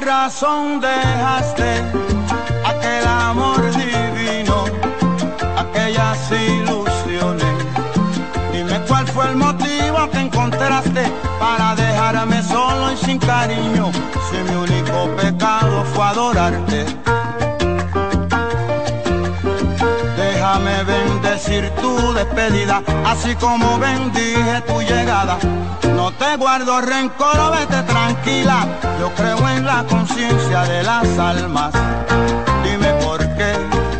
Razón dejaste aquel amor divino, aquellas ilusiones? Dime cuál fue el motivo que encontraste para dejarme solo y sin cariño, si mi único pecado fue adorarte. Tu despedida, así como bendije tu llegada no te guardo rencor, vete tranquila. Yo creo en la conciencia de las almas. Dime por qué,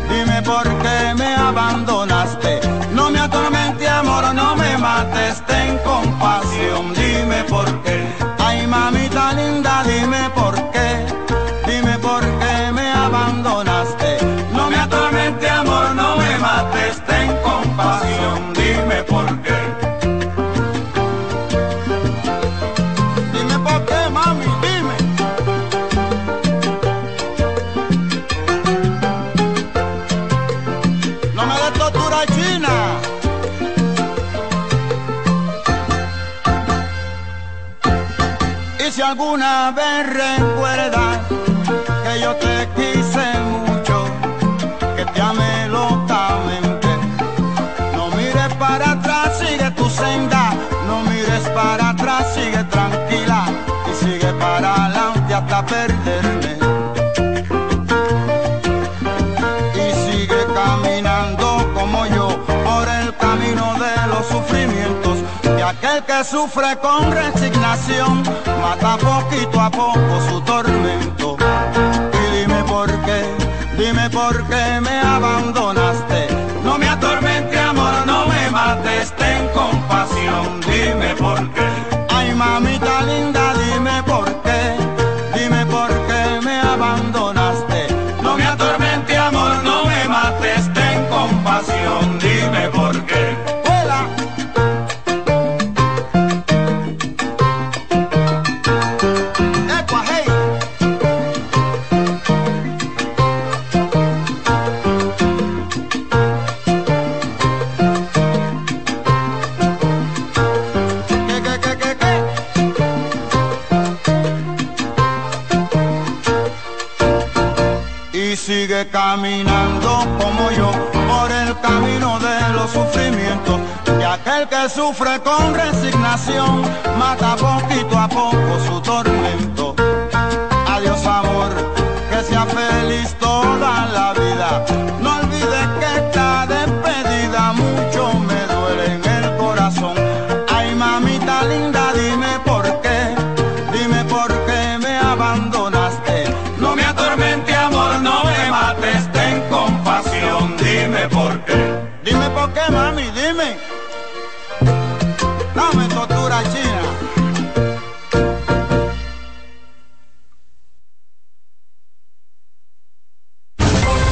dime por qué me abandonaste. No me atormente amor, no me mates, ten compasión. Dime por qué. Ay mamita alguna vez recuerdas que yo te quise mucho, que te amé locamente, no mires para atrás, sigue tu senda, no mires para atrás, sigue tranquila y sigue para adelante hasta perderme. Que sufre con resignación mata poquito a poco su tormento. Y dime por qué, dime por qué me abandonaste. No me atormente amor, no me mates, ten compasión, dime por qué. Sufrimientos. Y aquel que sufre con resignación mata poquito a poco su tormento.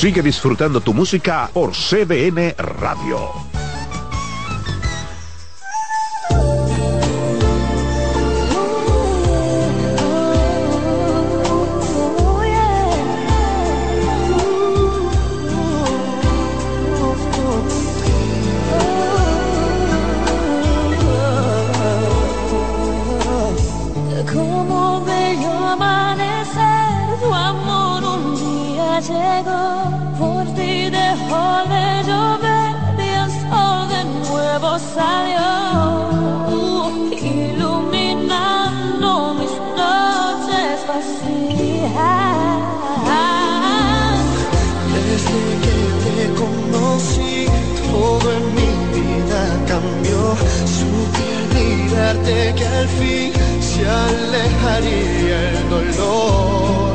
Sigue disfrutando tu música por CDN Radio. Al fin se alejaría el dolor,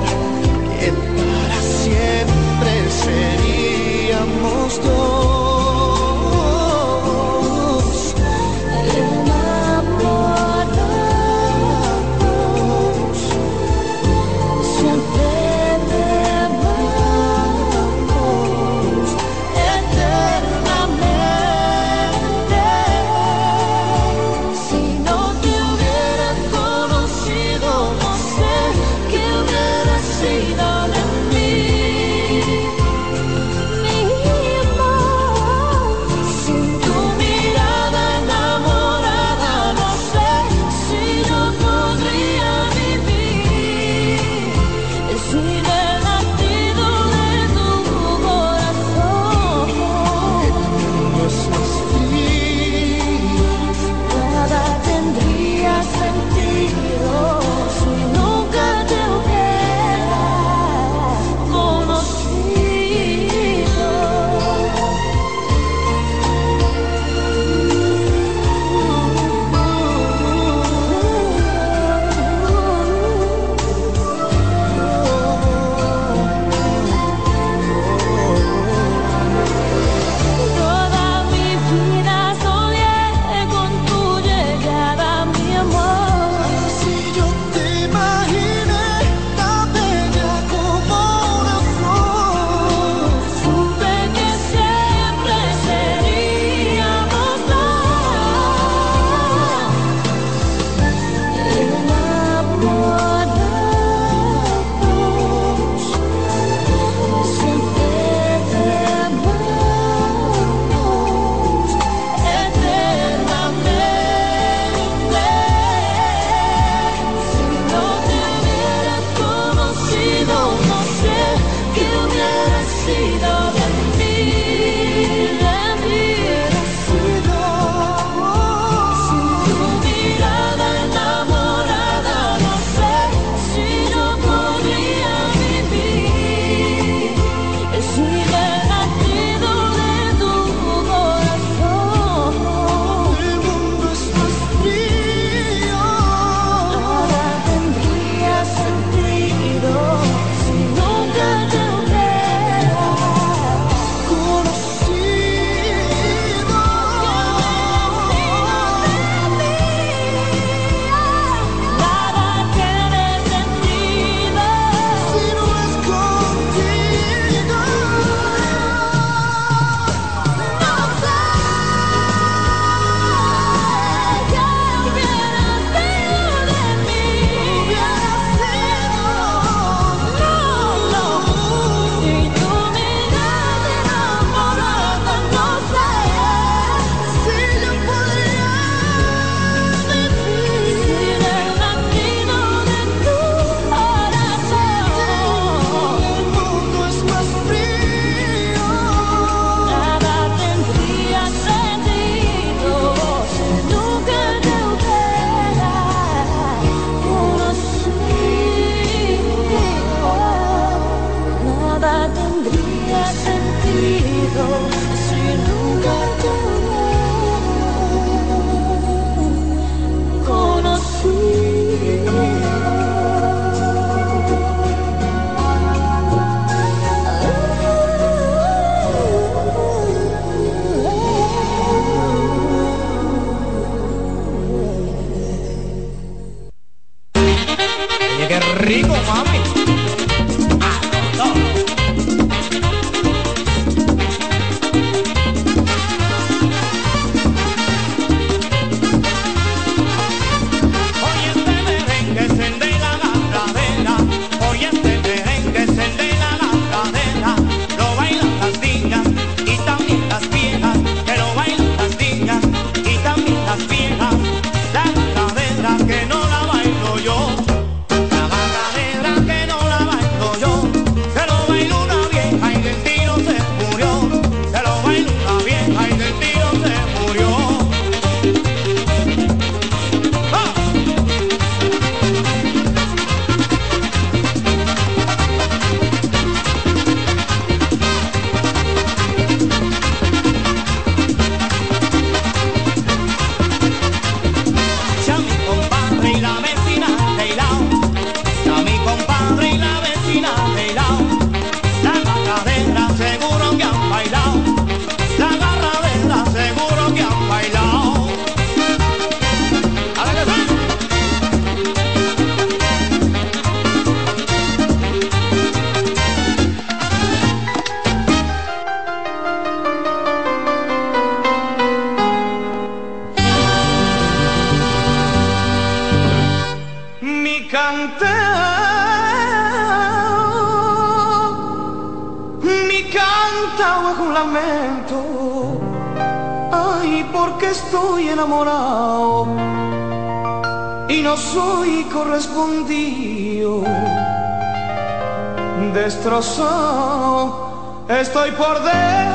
estoy por dentro.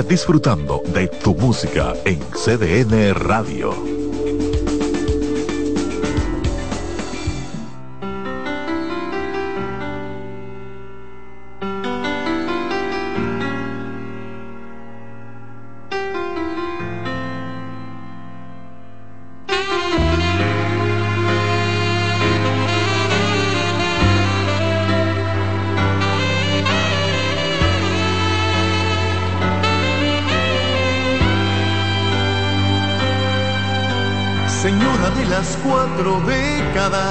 Disfrutando de tu música en CDN Radio.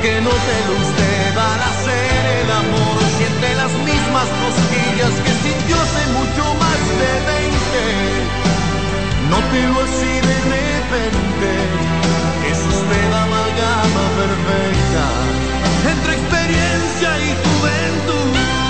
Porque no te lo usted al hacer el amor, siente las mismas cosquillas que sintió hace mucho más de 20 Nótelo así de repente, es usted la amalgama perfecta entre experiencia y juventud.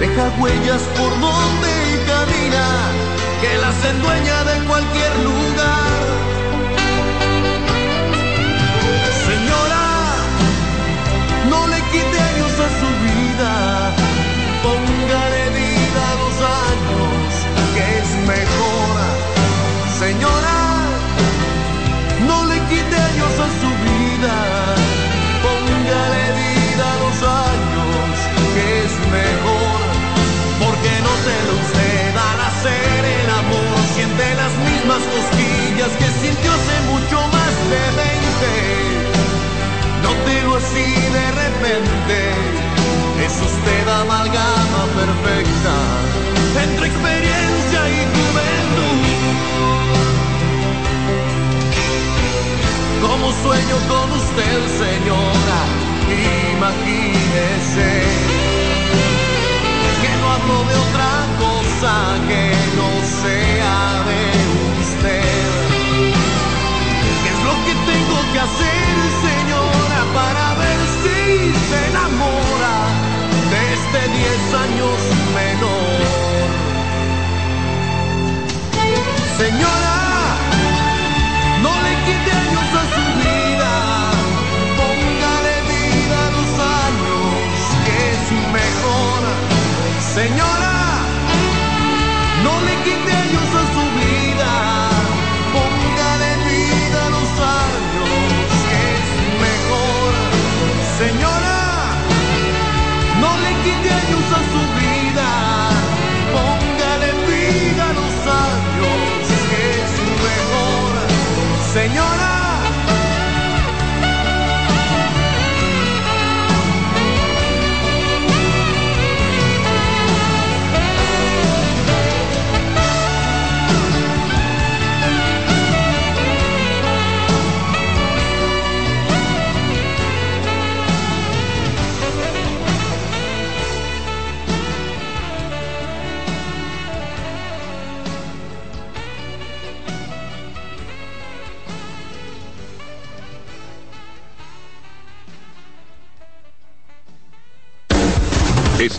Deja huellas por donde camina, que las endueña de cualquier lugar. No le quite años a su vida, póngale vida a los años, que es mejor. Señora, no le quite años a su vida, cosquillas que sintió hace mucho más de 20 digo así de repente, es usted amalgama perfecta entre experiencia y juventud. Como sueño con usted, señora, imagínese que no hablo de otra cosa que no sea de que hacer, para ver si se enamora de este 10 años menor. Señora, no le quite años a su vida, póngale vida a los años, que es mejor. Señora, no le quite años Señora,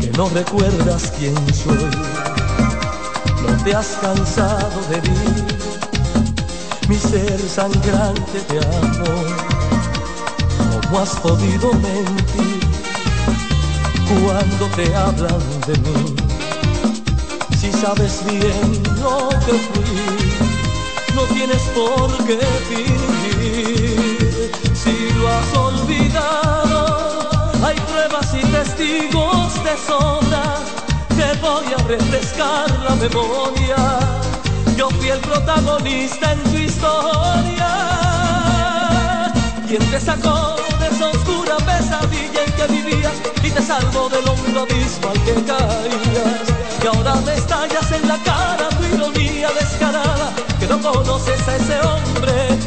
Que no recuerdas quién soy? No te has cansado de mí, mi ser sangrante de amor. ¿Cómo has podido mentir cuando te hablan de mí? Si sabes bien lo que fui, no tienes por qué fingir. Si lo has olvidado, testigos de sobra. Te voy a refrescar la memoria. Yo fui el protagonista en tu historia. Quien te sacó de esa oscura pesadilla en que vivías y te salvó del hondo abismo al que caías. Y ahora me estallas en la cara tu ironía descarada, que no conoces a ese hombre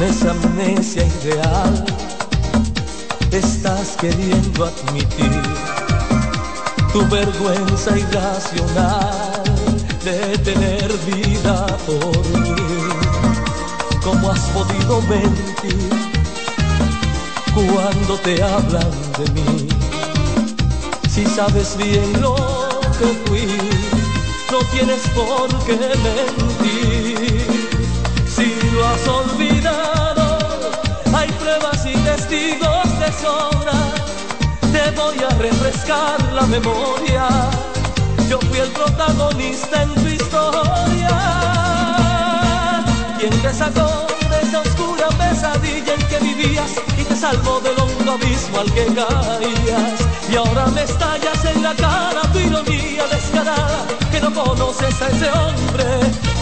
Con esa amnesia ideal estás queriendo admitir tu vergüenza irracional de tener vida por mí. ¿Cómo has podido mentir cuando te hablan de mí? Si sabes bien lo que fui, no tienes por qué mentir. Si lo has olvidado, de te voy a refrescar la memoria. Yo fui el protagonista en tu historia. Quien te sacó de esa oscura pesadilla en que vivías y te salvó del hondo abismo al que caías. Y ahora me estallas en la cara tu ironía descarada, que no conoces a ese hombre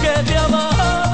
que te amaba.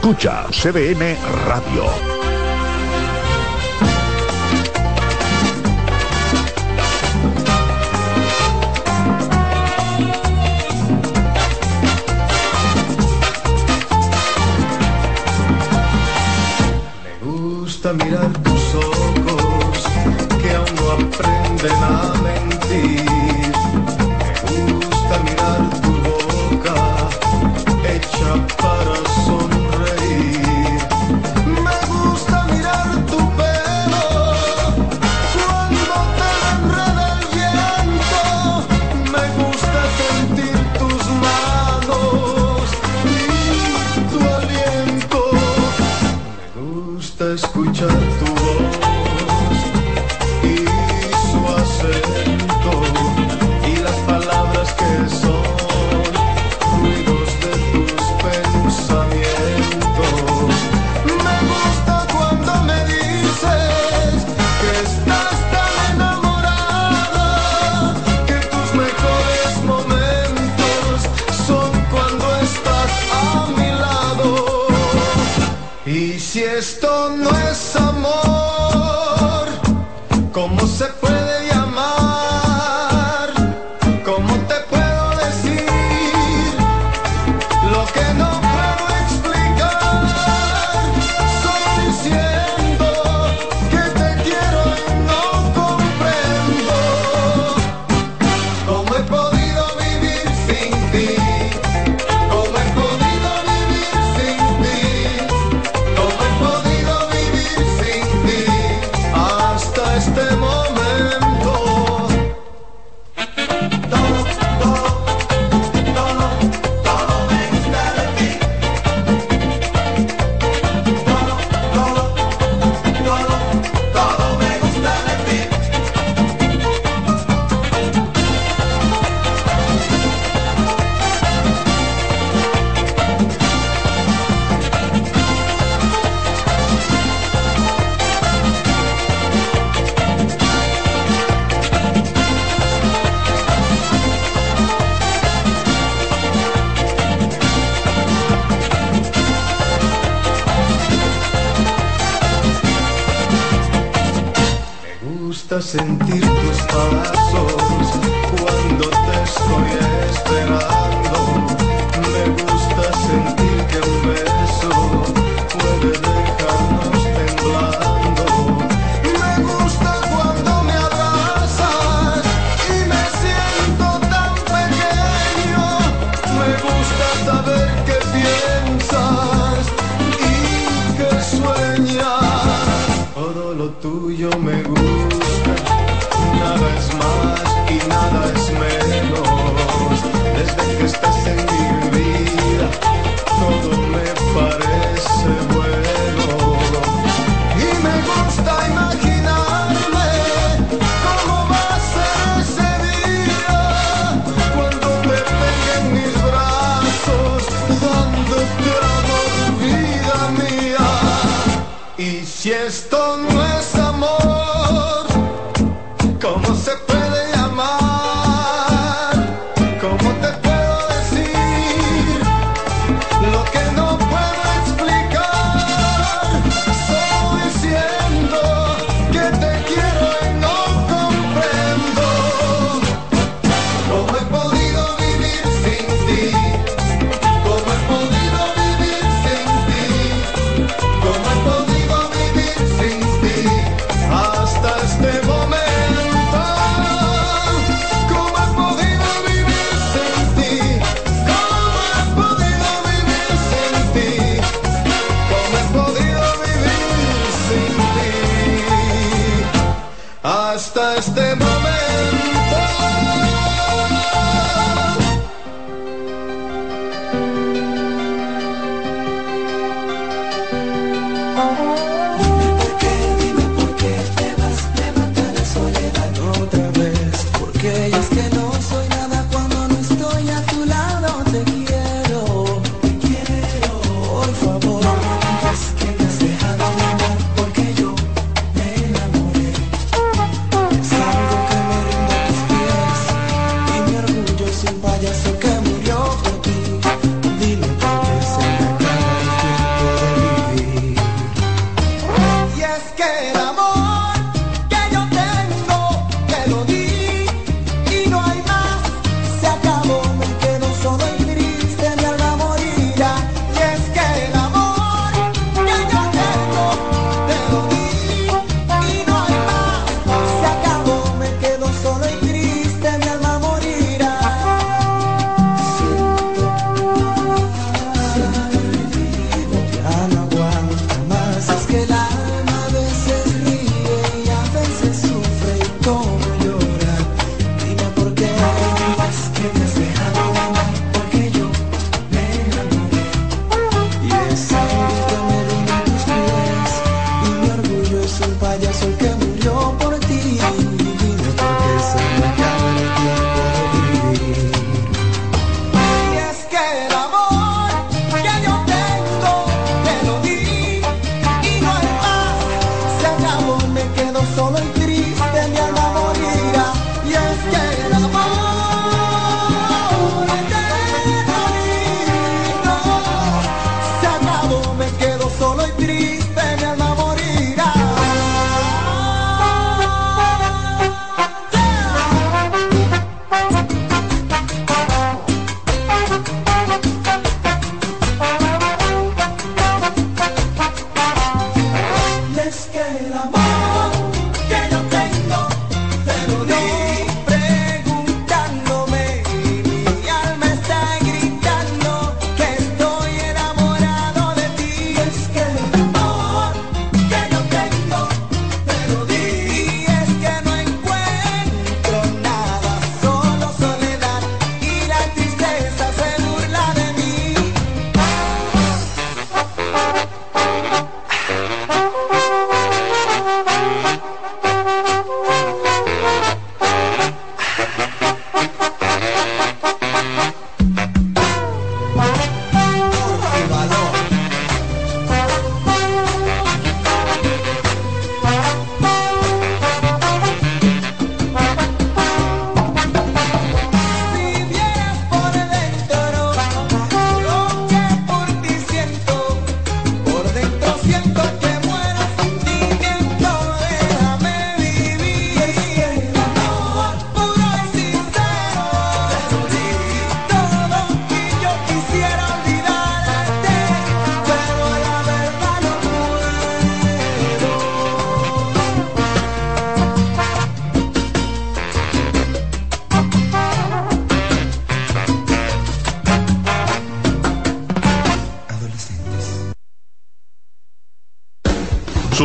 Escucha CDN Radio.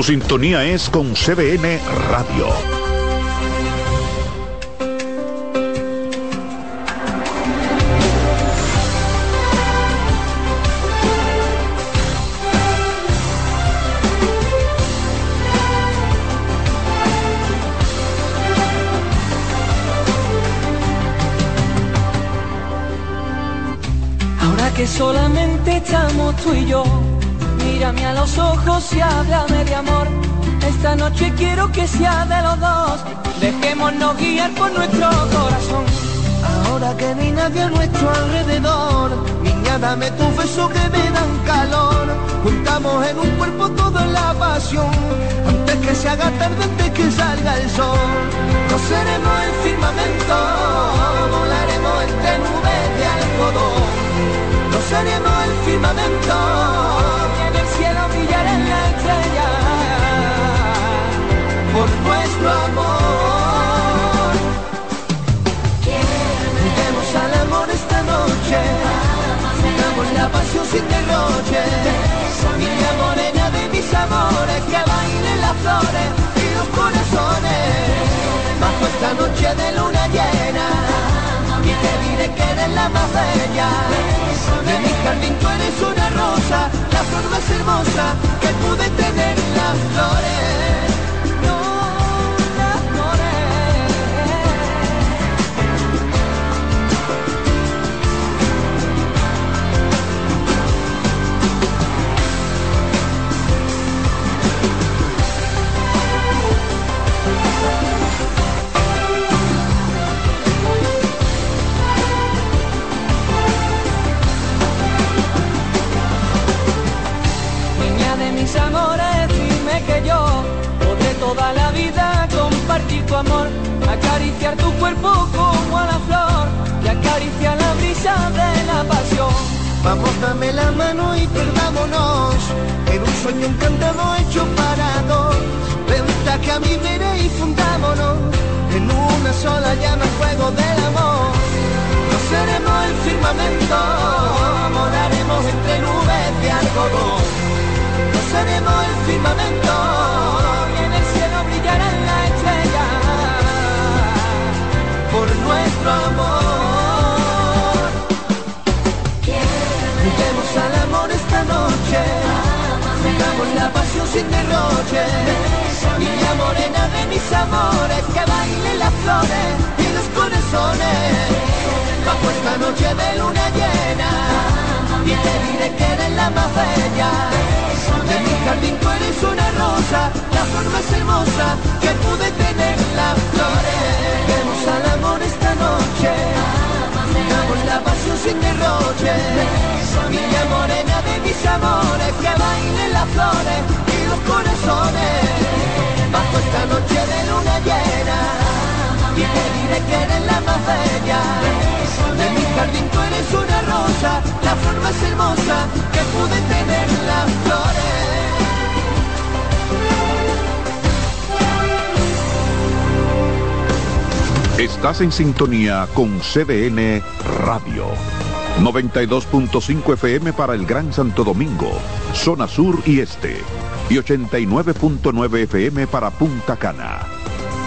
Sintonía es con CBN Radio. Que sea de los dos, dejémonos guiar por nuestro corazón. Ahora que no hay nadie a nuestro alrededor, niña dame tu beso que me dan calor. Juntamos en un cuerpo toda la pasión, antes que se haga tarde, antes que salga el sol. Coseremos el firmamento, volaremos entre nubes de algodón. Coseremos el firmamento, en el cielo brillarán las estrellas por nuestro amor. Juguemos al amor esta noche, Hagamos la pasión sin derroche. Niña morena de mis amores, que bailen las flores y los corazones. Bajo esta noche de luna llena, y te diré que eres la más bella. De mi jardín tú eres una rosa, la flor más hermosa que pude tener en las flores. Amor, acariciar tu cuerpo como a la flor y acariciar la brisa de la pasión. Vamos, dame la mano y perdámonos en un sueño encantado hecho para dos. Venta que a mí veré y fundámonos en una sola llama fuego del amor. No seremos el firmamento, volaremos entre nubes de algodón. No seremos el firmamento Y en el cielo brillarán. Por nuestro amor. Juguemos al amor esta noche, Hagamos la pasión sin derroche. Niña morena de mis amores, que bailen las flores y los corazones. Bajo esta noche de luna llena, y te diré que eres la más bella. De mi jardín tú eres una rosa, la flor más hermosa que pude tener en las flores. Juguemos al amor esta noche, Hagamos la pasión sin derroche. Niña morena de mis amores, que bailen las flores y los corazones. Bajo esta noche de luna llena, y te diré que eres la eres una rosa, la flor más hermosa que pude tener en las flores. Estás en sintonía con CDN Radio. 92.5 FM para el Gran Santo Domingo, zona sur y este. Y 89.9 FM para Punta Cana.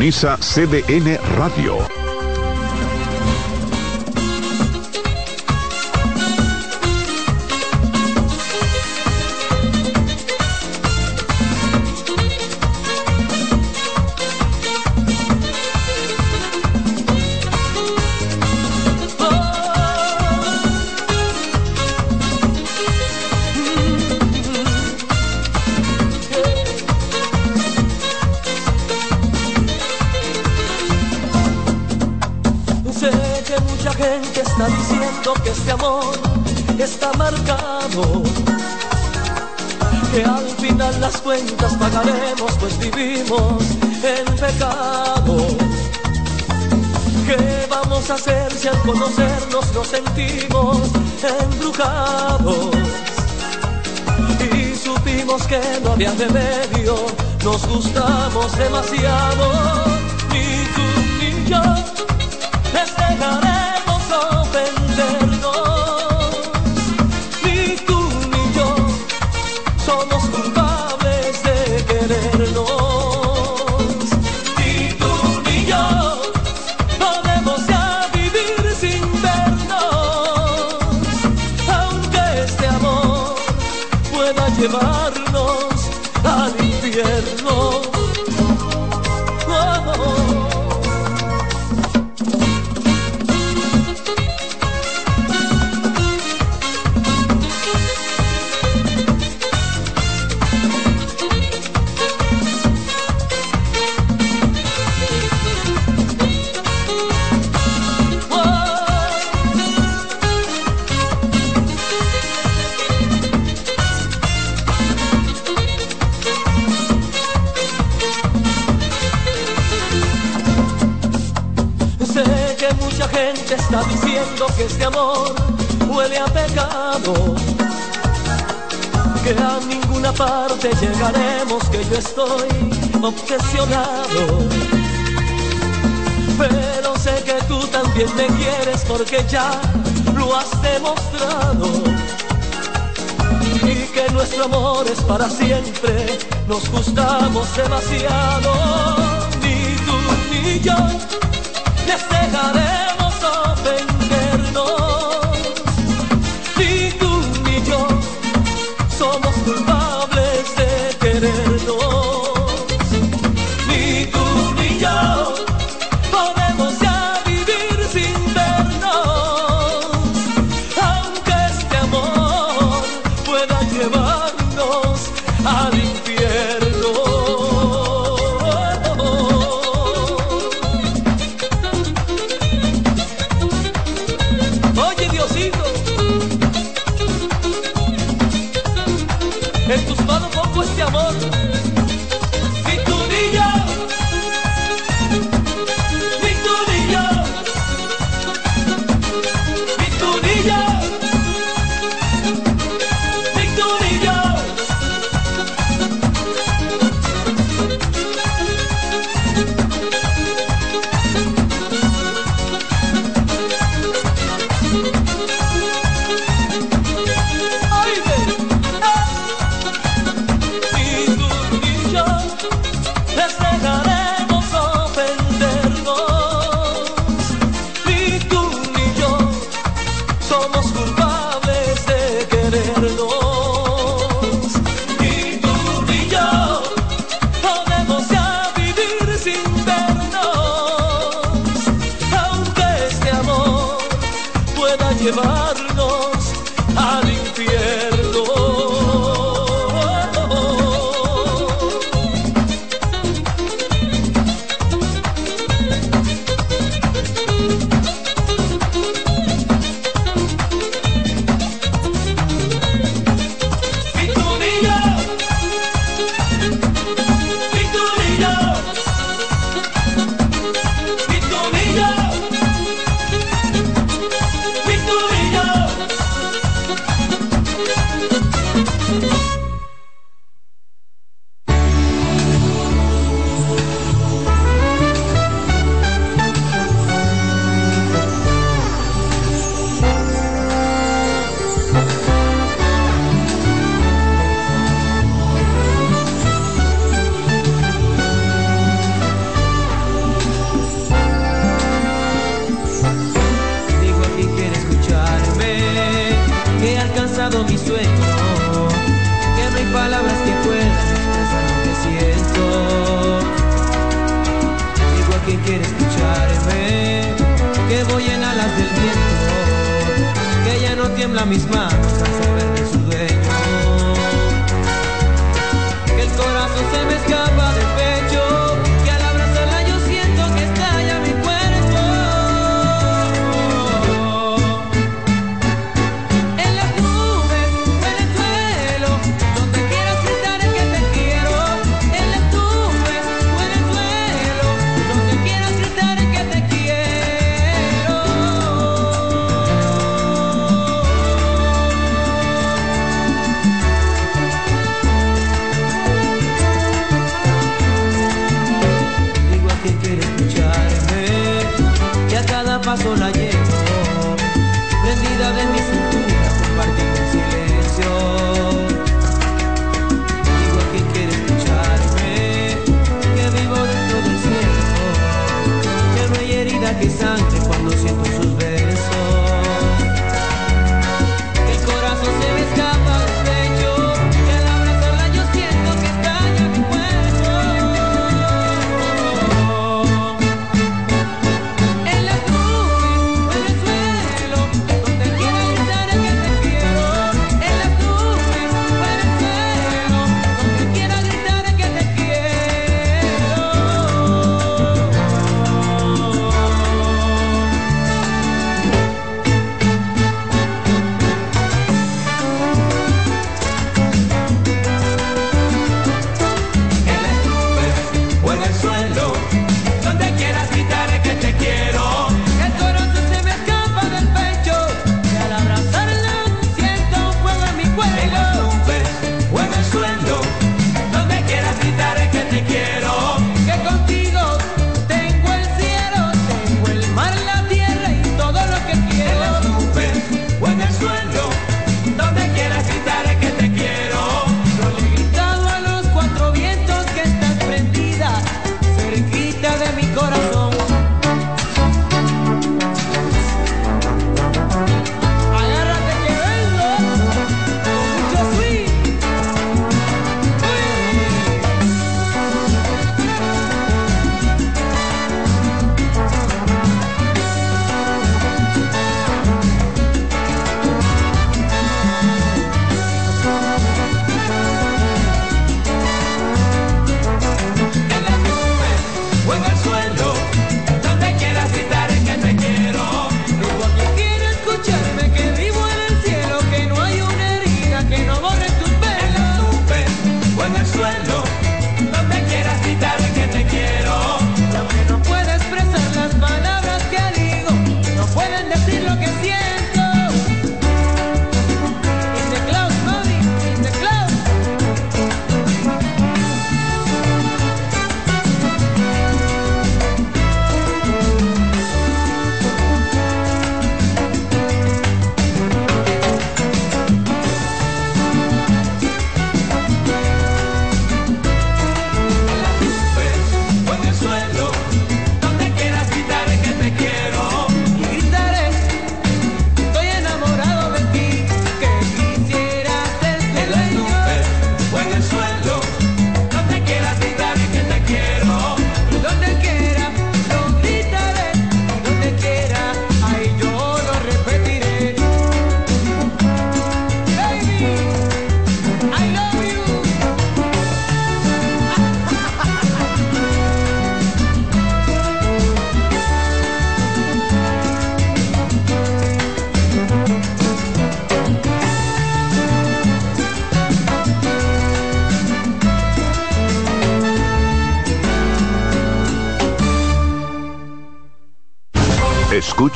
Sintoniza CDN Radio. sentimos embrujados y supimos que no había remedio, nos gustamos demasiado, ni tú ni yo les dejaré. estoy obsesionado. Pero sé que tú también me quieres porque ya lo has demostrado. Y que nuestro amor es para siempre, nos gustamos demasiado. Ni tú ni yo les dejaré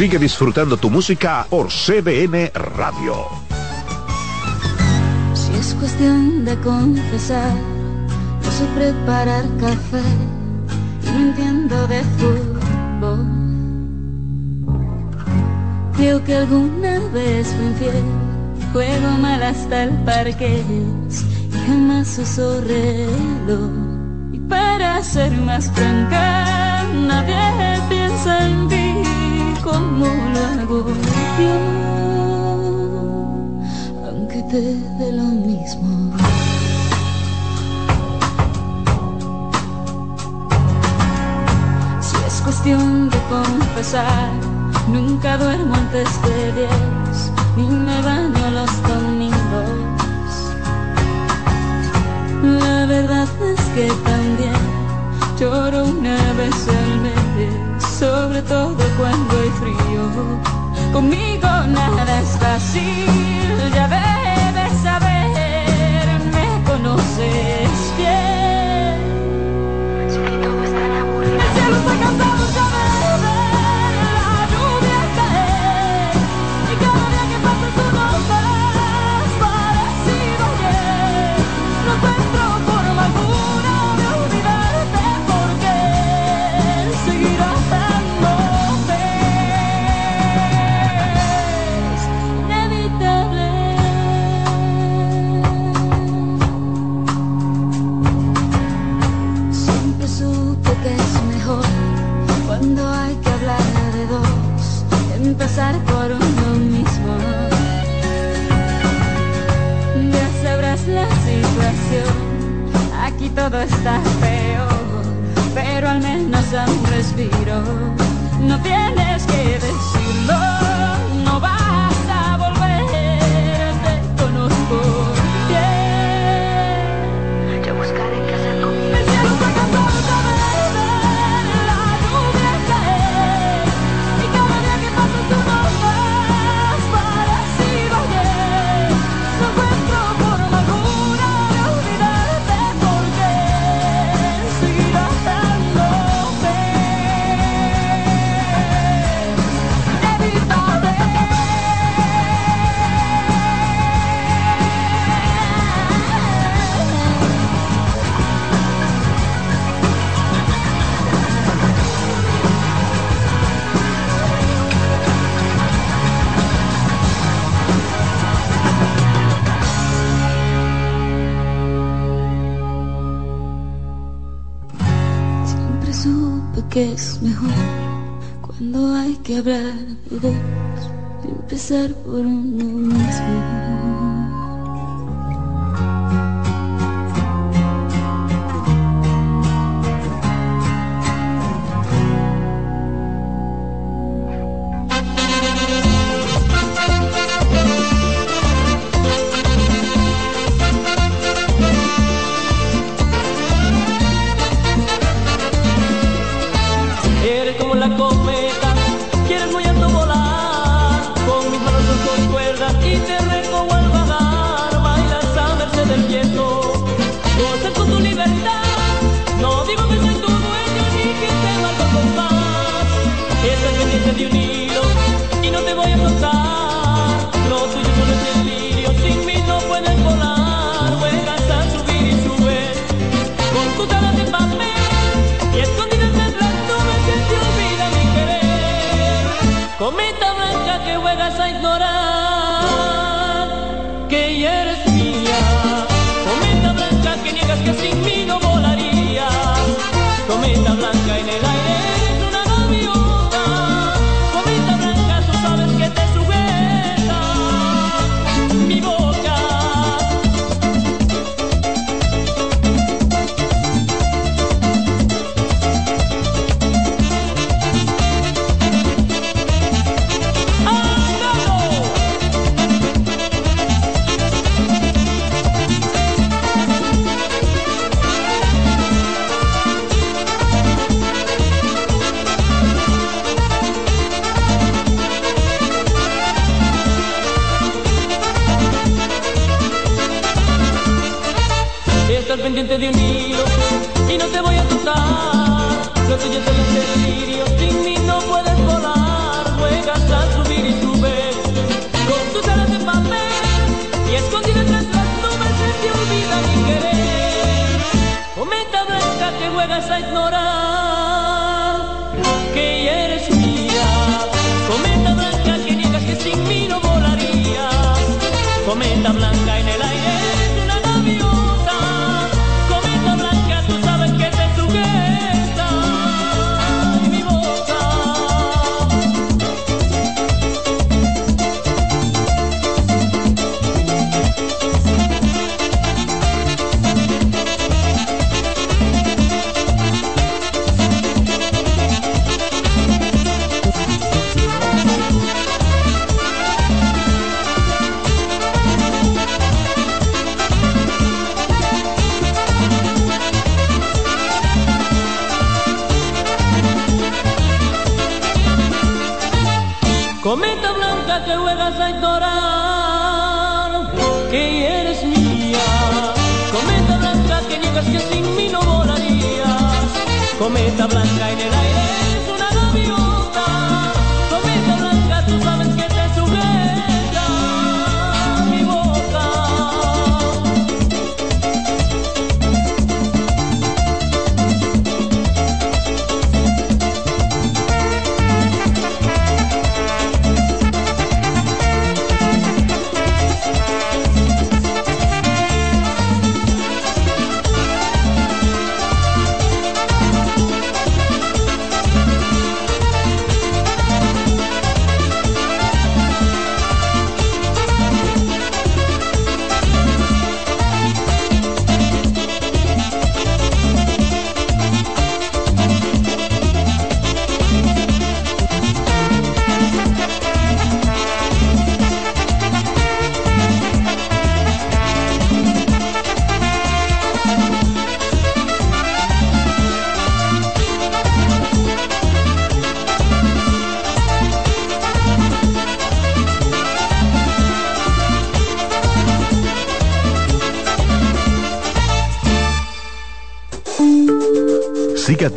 Sigue disfrutando tu música por CDN Radio. Si es cuestión de confesar, no sé preparar café y no entiendo de fútbol. Creo que alguna vez fui infiel, juego mal hasta el parque y jamás uso reloj. Y para ser más franca, nadie piensa en ti como lo hago yo, aunque te dé lo mismo. Si es cuestión de confesar, nunca duermo antes de diez, ni me baño los domingos. La verdad es que también lloro una vez al mes, sobre todo cuando hay frío. Conmigo nada es fácil, ya debes saber, me conoces bien. Todo está peor, pero al menos da un respiro. No tienes que decirlo, es mejor cuando hay que hablar de dos, empezar por uno mismo.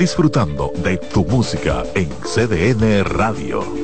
Disfrutando de tu música en CDN Radio.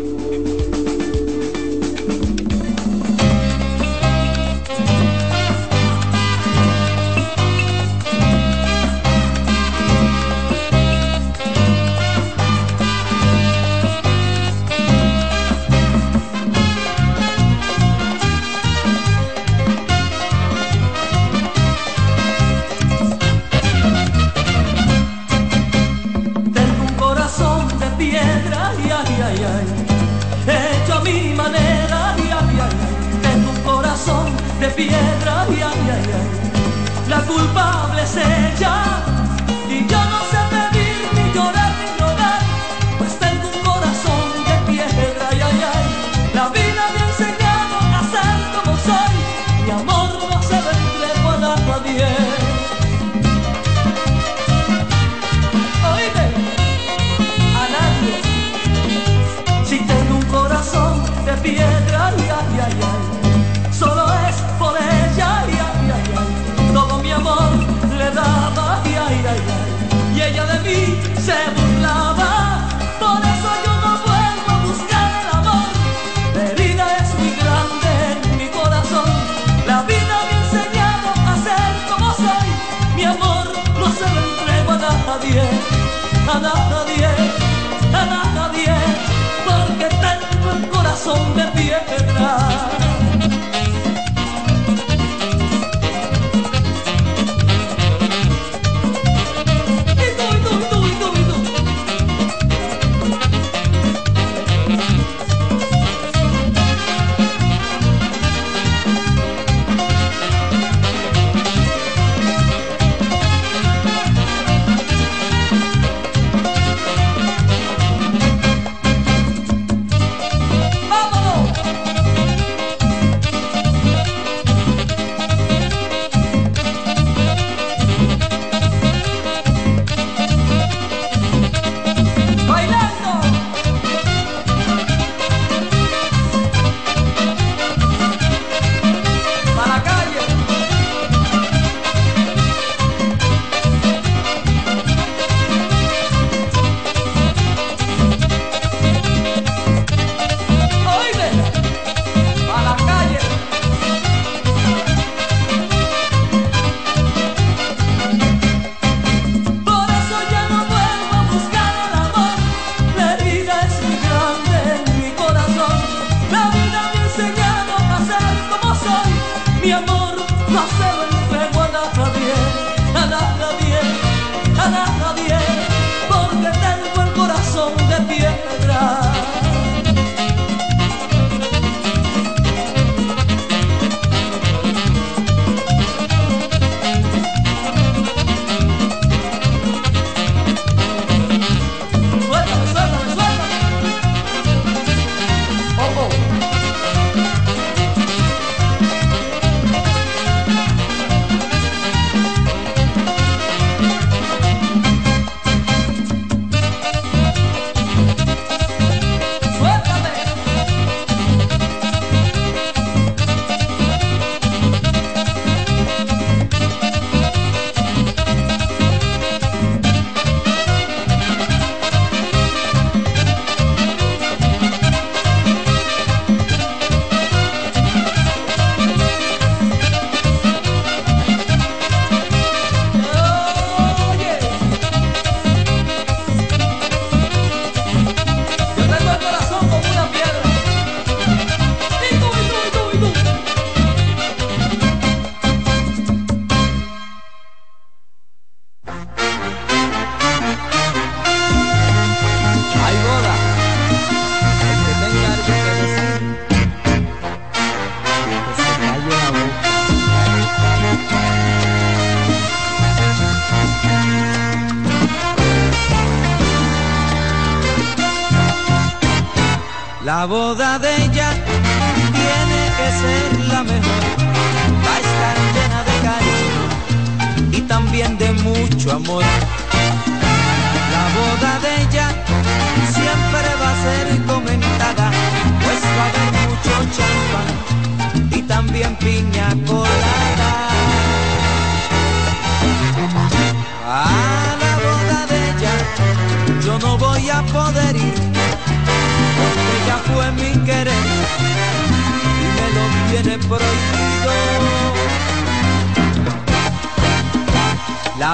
La boda de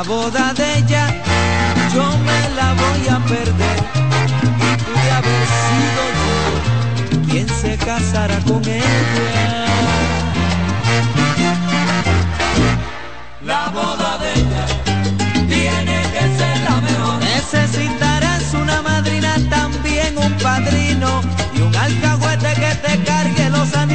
boda de ella yo me la voy a perder y pude haber sido yo quien se casara con ella. La boda de ella tiene que ser la mejor. Necesitarás una madrina también, un padrino y un alcahuete que te cargue los animales.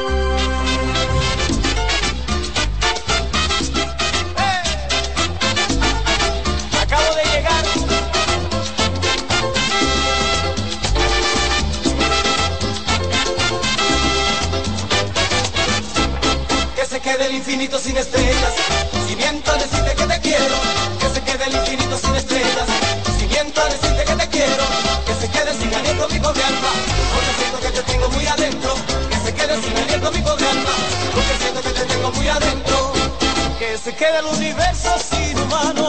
Que se quede el universo sin humano.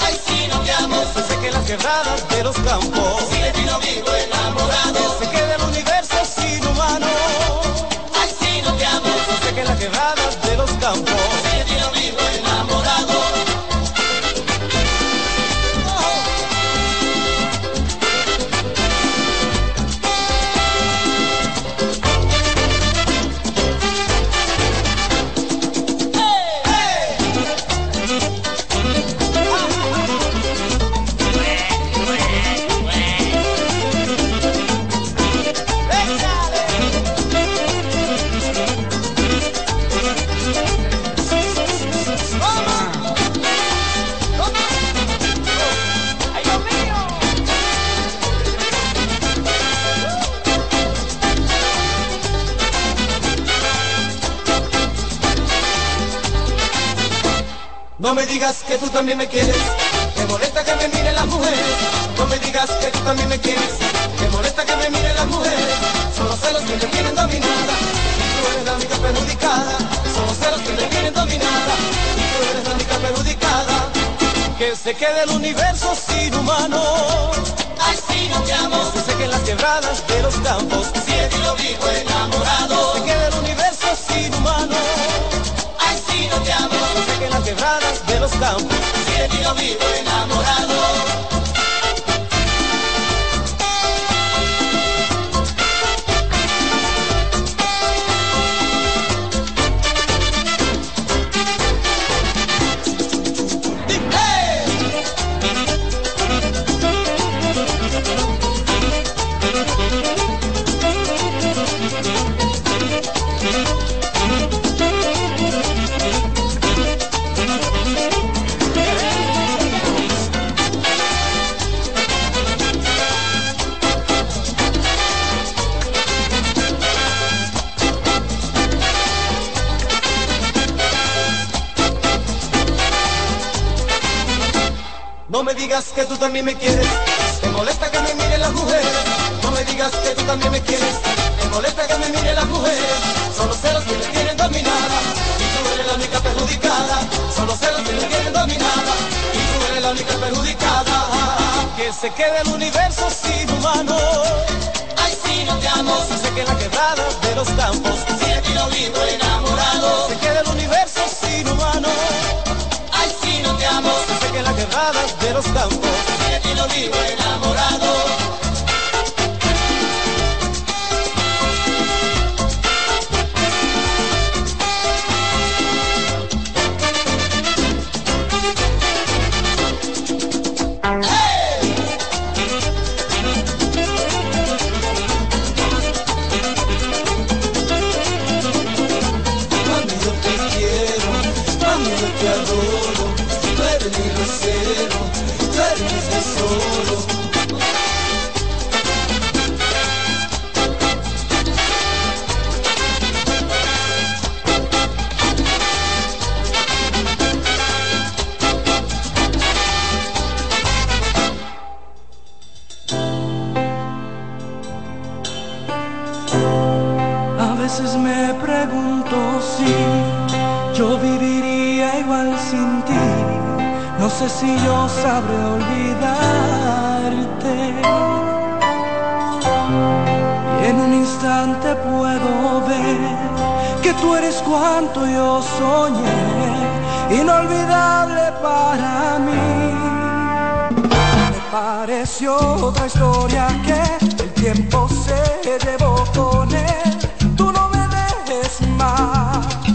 Ay, si no te amo. Que se sequen las quebradas de los campos. Si de ti no vivo enamorado. También me quieres, me molesta que me miren las mujeres. No me digas que tú también me quieres, me molesta que me miren las mujeres. Son los celos que me tienen dominada, y tú eres la única perjudicada. Son los celos que me tienen dominada, y tú eres la única perjudicada. Que se quede el universo sin humano. Ay, si no te amo. Que se sequen las quebradas de los campos. Si ti lo vivo enamorado. Que se quede el universo sin humano. No te amo. Que se sequen las quebradas de los campos. Si de vivo enamorado. Digas que tú también me quieres, te molesta que me miren las mujeres. No me digas que tú también me quieres, te molesta que me miren las mujeres. Son los celos que me tienen dominada, y tú eres la única perjudicada. Son los celos que me tienen dominada, y tú eres la única perjudicada. Que se quede el universo sin humano. Ay, si no te amo, si se queda quebrada de los campos. Si de ti no vivo los campos. De ti Eres cuanto yo soñé, inolvidable para mí. Me pareció otra historia que el tiempo se llevó con él. Tú no me dejes más.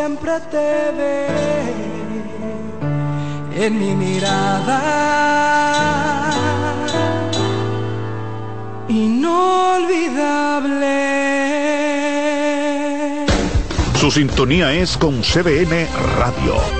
siempre te ve en mi mirada inolvidable. Su sintonía es con CBN Radio.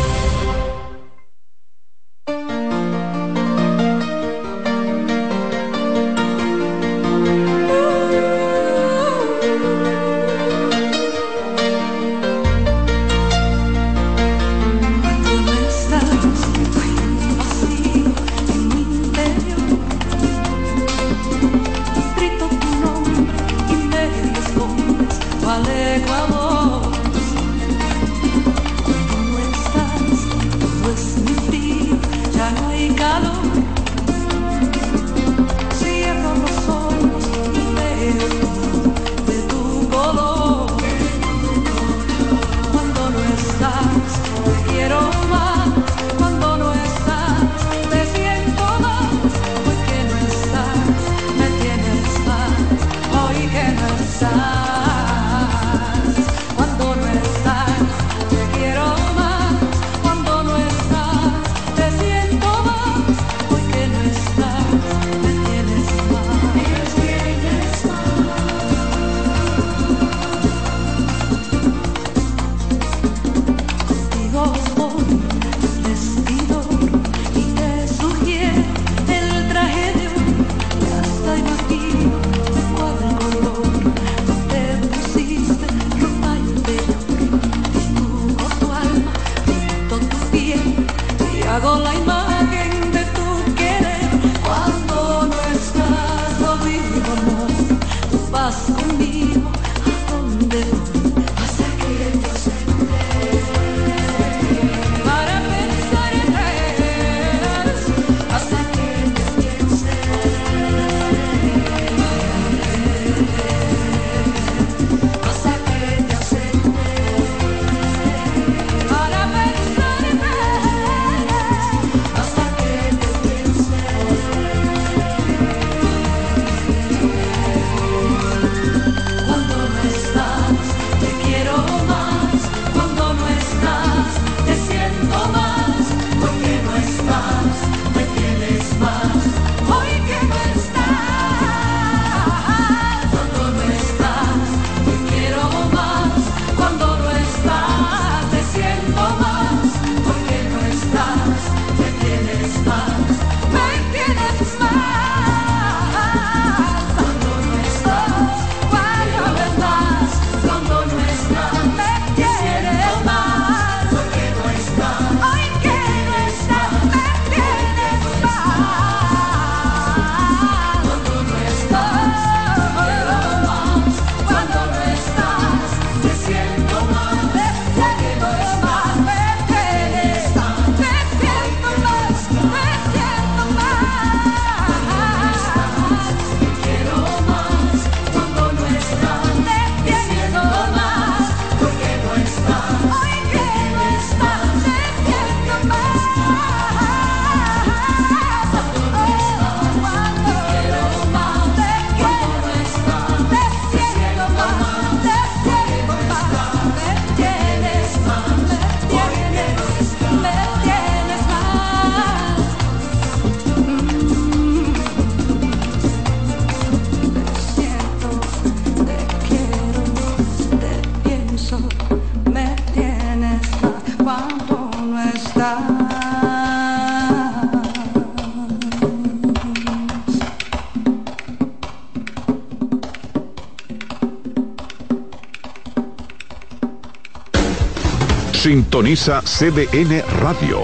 Sintoniza CDN Radio.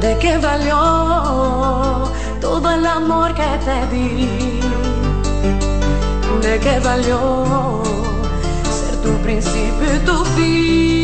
¿De qué valió todo el amor que te di? ¿De qué valió ser tu principio y tu fin?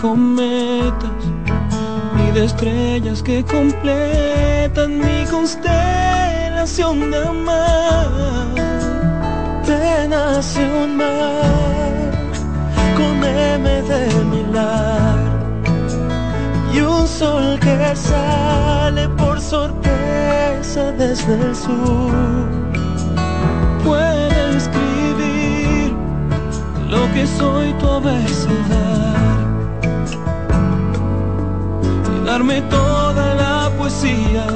cometas, ni de estrellas que completan mi constelación de amar. Te nace un mar con M de milar y un sol que sale por sorpresa desde el sur. Puede escribir lo que soy tu obesidad darme toda la poesía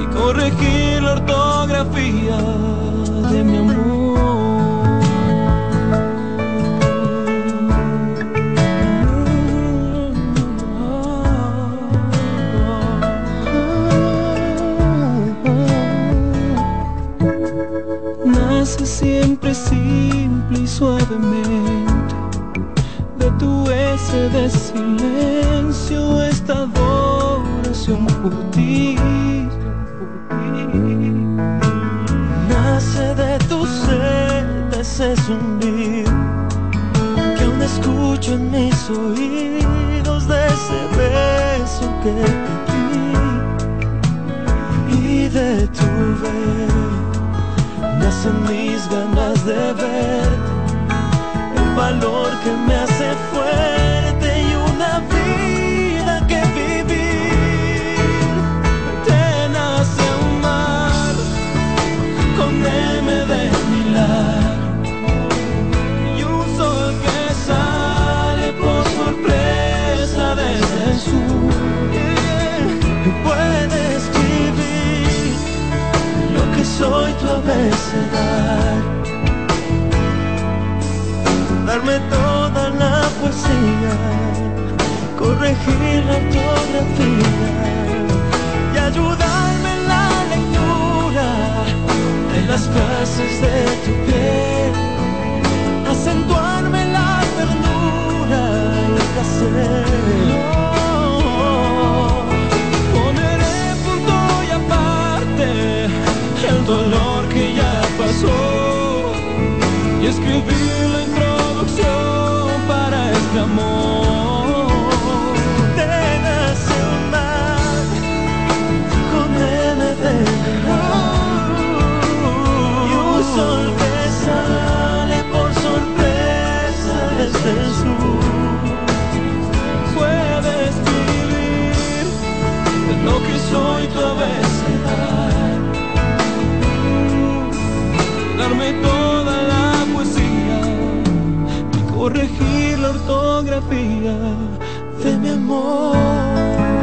y corregir la ortografía de mi amor. Nace siempre simple y suavemente tú ese de silencio, esta adoración por ti. Nace de tu ser, de ese zumbido que aún escucho en mis oídos, de ese beso que te di y de tu ver. Nacen mis ganas de verte, el valor que me hace soy tu abecedario. Darme toda la poesía, corregir la ortografía y ayudarme en la lectura de las frases de tu piel, acentuarme la ternura y el. y escribí la introducción para este amor. Nacional con N de oh, y un sol que sale por sorpresa desde el sur. Puedes vivir de lo que soy tu abecedario. Darme corregir la ortografía de mi amor.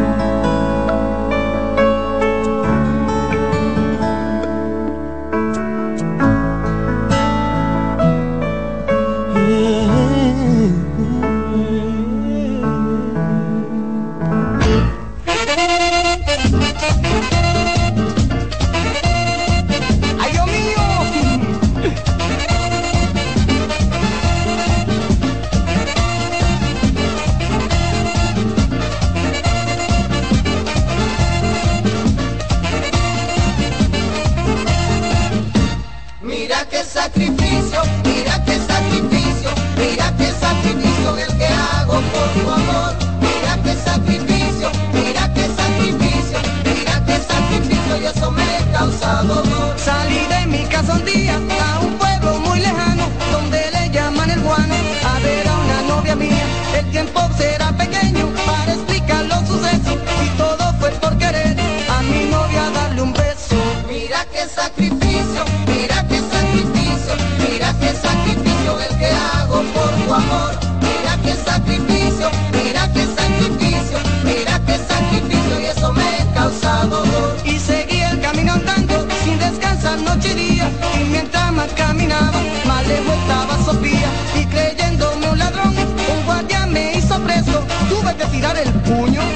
tirar el puño.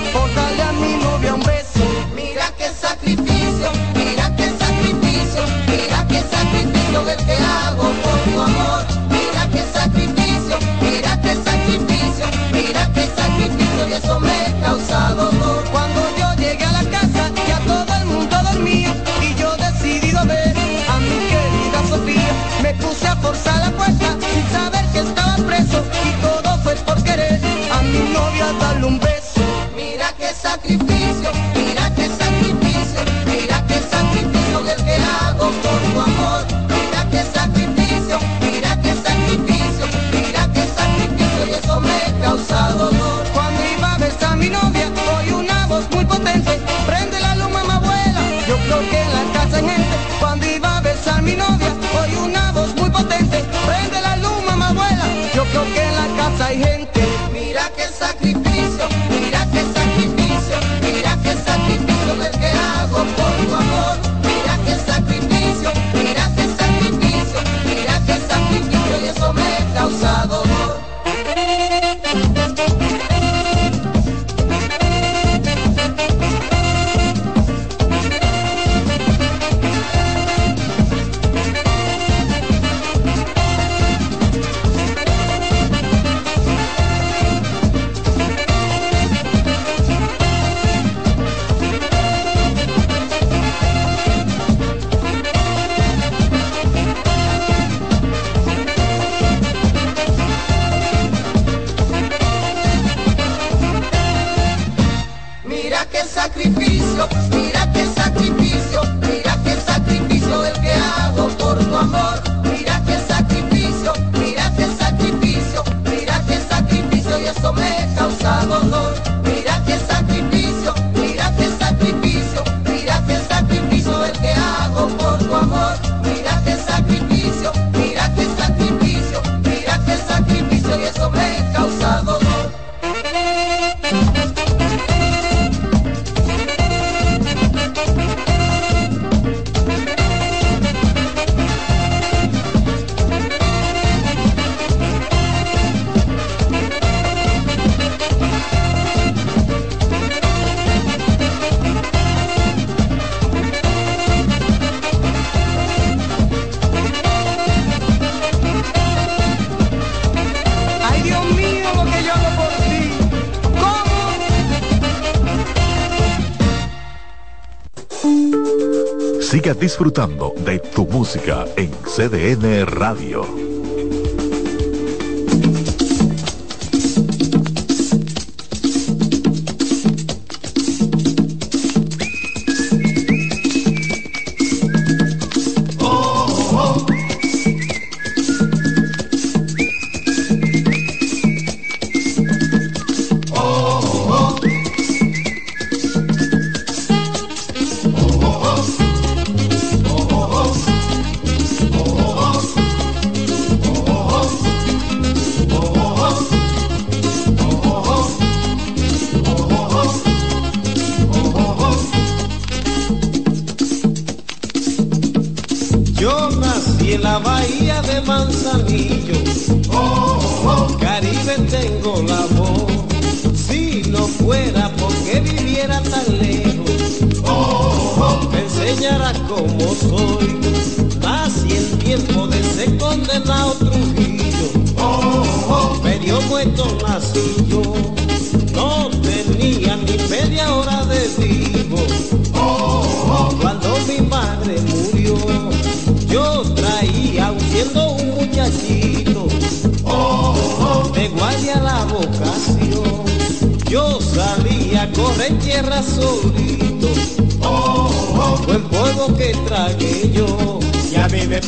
Disfrutando de tu música en CDN Radio.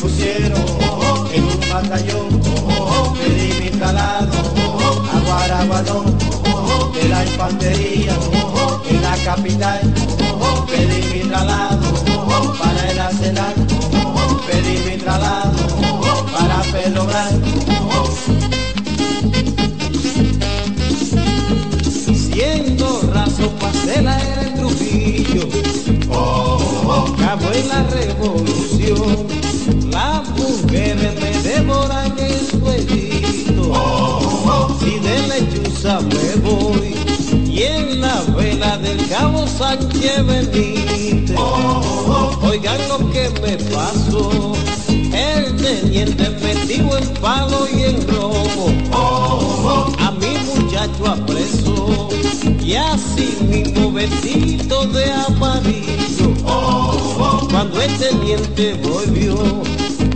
Pusieron del cabo Sánchez Benítez, oigan lo que me pasó, el teniente metido en palo y en robo, a mi muchacho apresó, y así mismo vestido de amarillo, cuando el teniente volvió,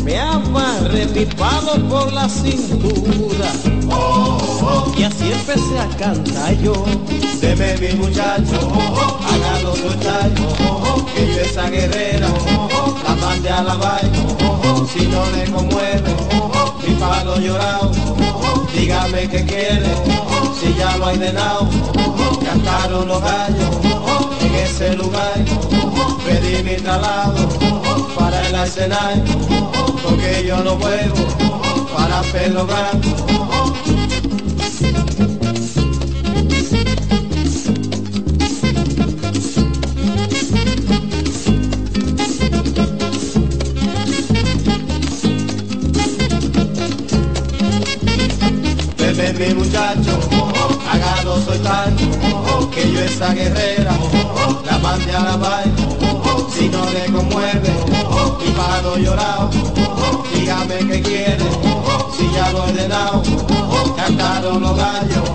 me amarré mi palo por la cintura, y así empecé a cantar yo. Deme mi muchacho, hágalo soltar, que yo esa guerrera, la mande a la vaina, si no le conmueve, mi palo llorado, dígame qué quiere, si ya lo hay de cantaron los gallos, en ese lugar, pedí mi traslado, para el escenario, porque yo no vuelvo, para blanco. A la si no le conmueve, mi palo llorado, dígame qué quiere, si ya lo he ordenado, cantaron los gallos,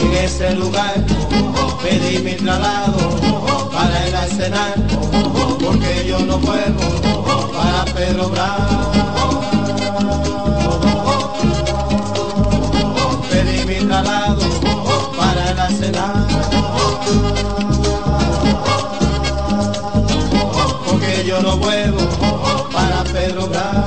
en ese lugar, pedí mi traslado, para el escenario, porque yo no puedo, para Pedro Bravo. pedí mi traslado para la cena. yo no vuelvo para perdonar.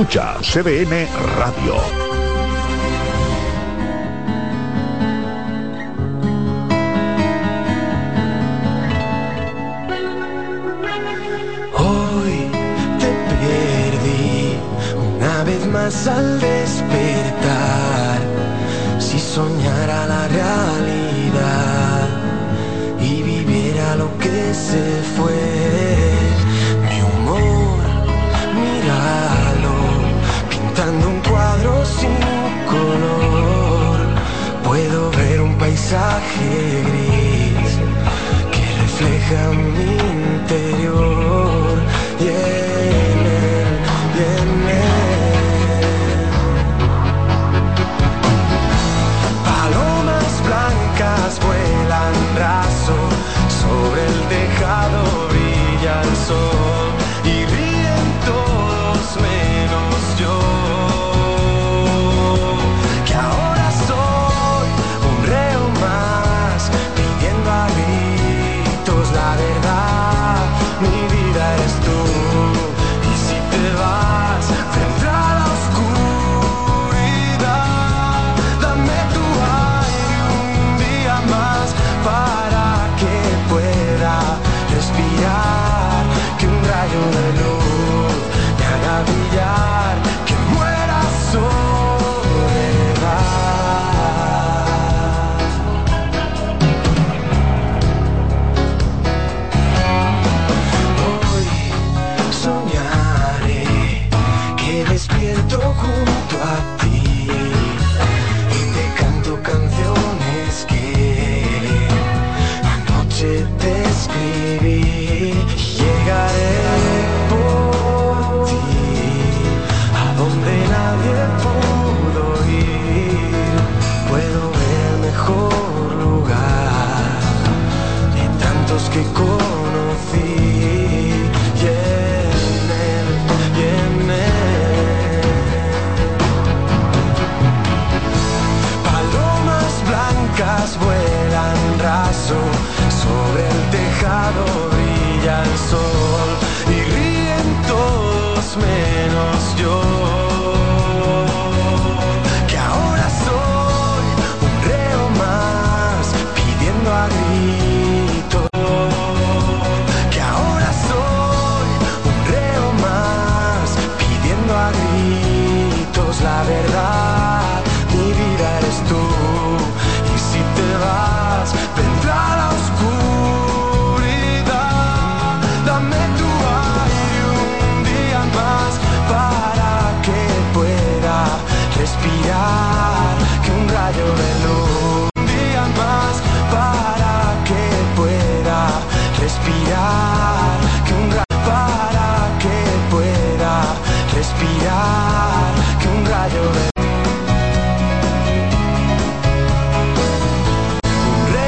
Escucha CDN Radio.